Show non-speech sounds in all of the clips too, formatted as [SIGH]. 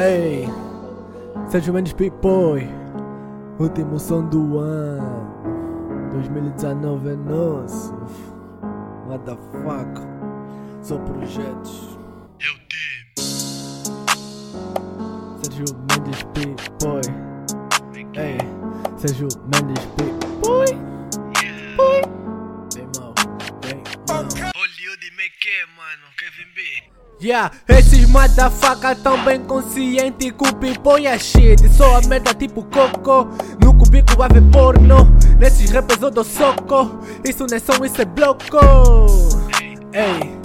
Ei, Sérgio Mendes Boy, último som do ano. 2019 é nosso. What the fuck? Só projetos. Eu te. Sérgio Mendes Boy. Ei, Sérgio Mendes Boy. Boy. Bem mal, bem mal. Hollywood me que, mano. Kevin B. Yeah, esses motherfucker tão bem consciente que o pimpão é shit. Só a merda tipo coco, no cubico vai ver porno. Nesses rappers eu dou soco, isso não é som, isso é bloco. Ei,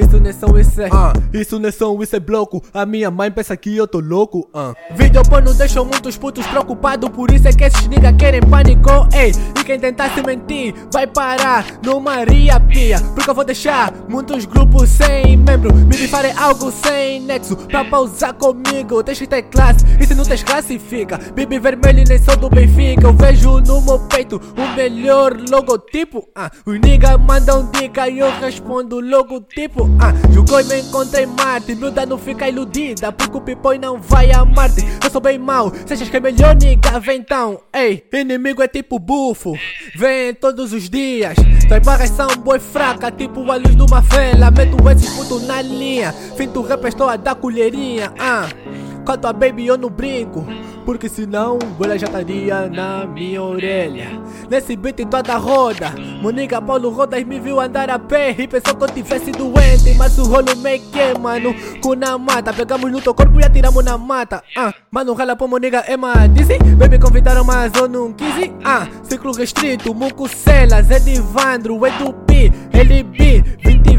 isso não é som, isso é ah, Isso não é som, isso é bloco. A minha mãe pensa que eu tô louco ah. Vídeo porno deixam muitos putos preocupados. Por isso é que esses niggas querem pânico Ei, e quem tentar se mentir vai parar no Maria Pia. Porque eu vou deixar muitos grupos sem membro. Me farem algo sem nexo Pra pausar comigo. Tens que ter classe. E se não tens classe fica. Bibi vermelho e nem sou do Benfica. Eu vejo no meu peito o melhor logotipo ah. Os niggas mandam dica e eu respondo logotipo ah. Jogou e me encontrei Marte Miúda não fica iludida Porque o pipoi não vai a Marte Eu sou bem mau Se achas que é melhor nigga vem então Ei, inimigo é tipo bufo Vem todos os dias Tuas barras são boi fraca Tipo a luz de uma vela Meto esses puto na linha Fim do rap estou a dar colherinha ah. Quanto a baby eu não brinco Porque senão ela já estaria na minha orelha Nesse beat toda roda Moniga Paulo Rodas me viu andar a pé E pensou que eu tivesse doente Mas o rolo me queima mano Com na mata Pegamos no teu corpo e atiramos na mata ah. Mano rala pra Moniga é disse Baby convidaram mas eu não quis ah. Ciclo restrito, Muco Celas, Edivandro, Edu P, LB 20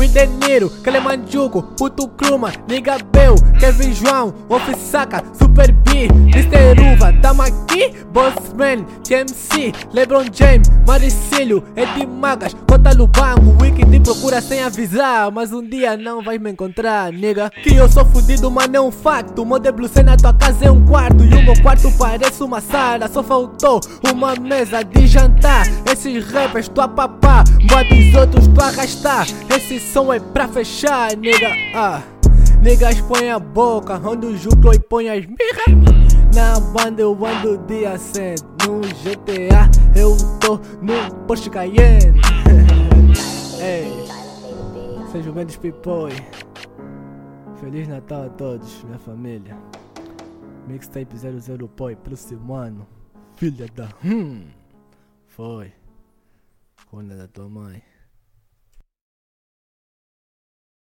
V, Will De Niro, Kelemanjuco, Puto Kruma, Nigga Bel, Kevin João, Ofisaka, Super B, Mr. Uva, tamo aqui, Bossman, TMC, LeBron James, Maricílio, Ed Magas, Cota Lubango, Wiki te procura sem avisar, mas um dia não vai me encontrar, nigga. Que eu sou fudido, mas é um facto, Model Blue na tua casa é um quarto, e o meu quarto parece uma sala, só faltou uma mesa de jantar, esses rappers tu a bota os outros tu arrastar, esse som é pra fechar, nigga, ah. Niggas põe a boca, onde o Juclo e põe as mirras. Na banda eu ando de assento, no GTA eu tô no Porsche Cayenne. [LAUGHS] Ei, seja Mendes Pipoi. Feliz Natal a todos, minha família. Mixtape 00 Poi, próximo ano. Filha da. Hum. Foi. Quando da tua mãe.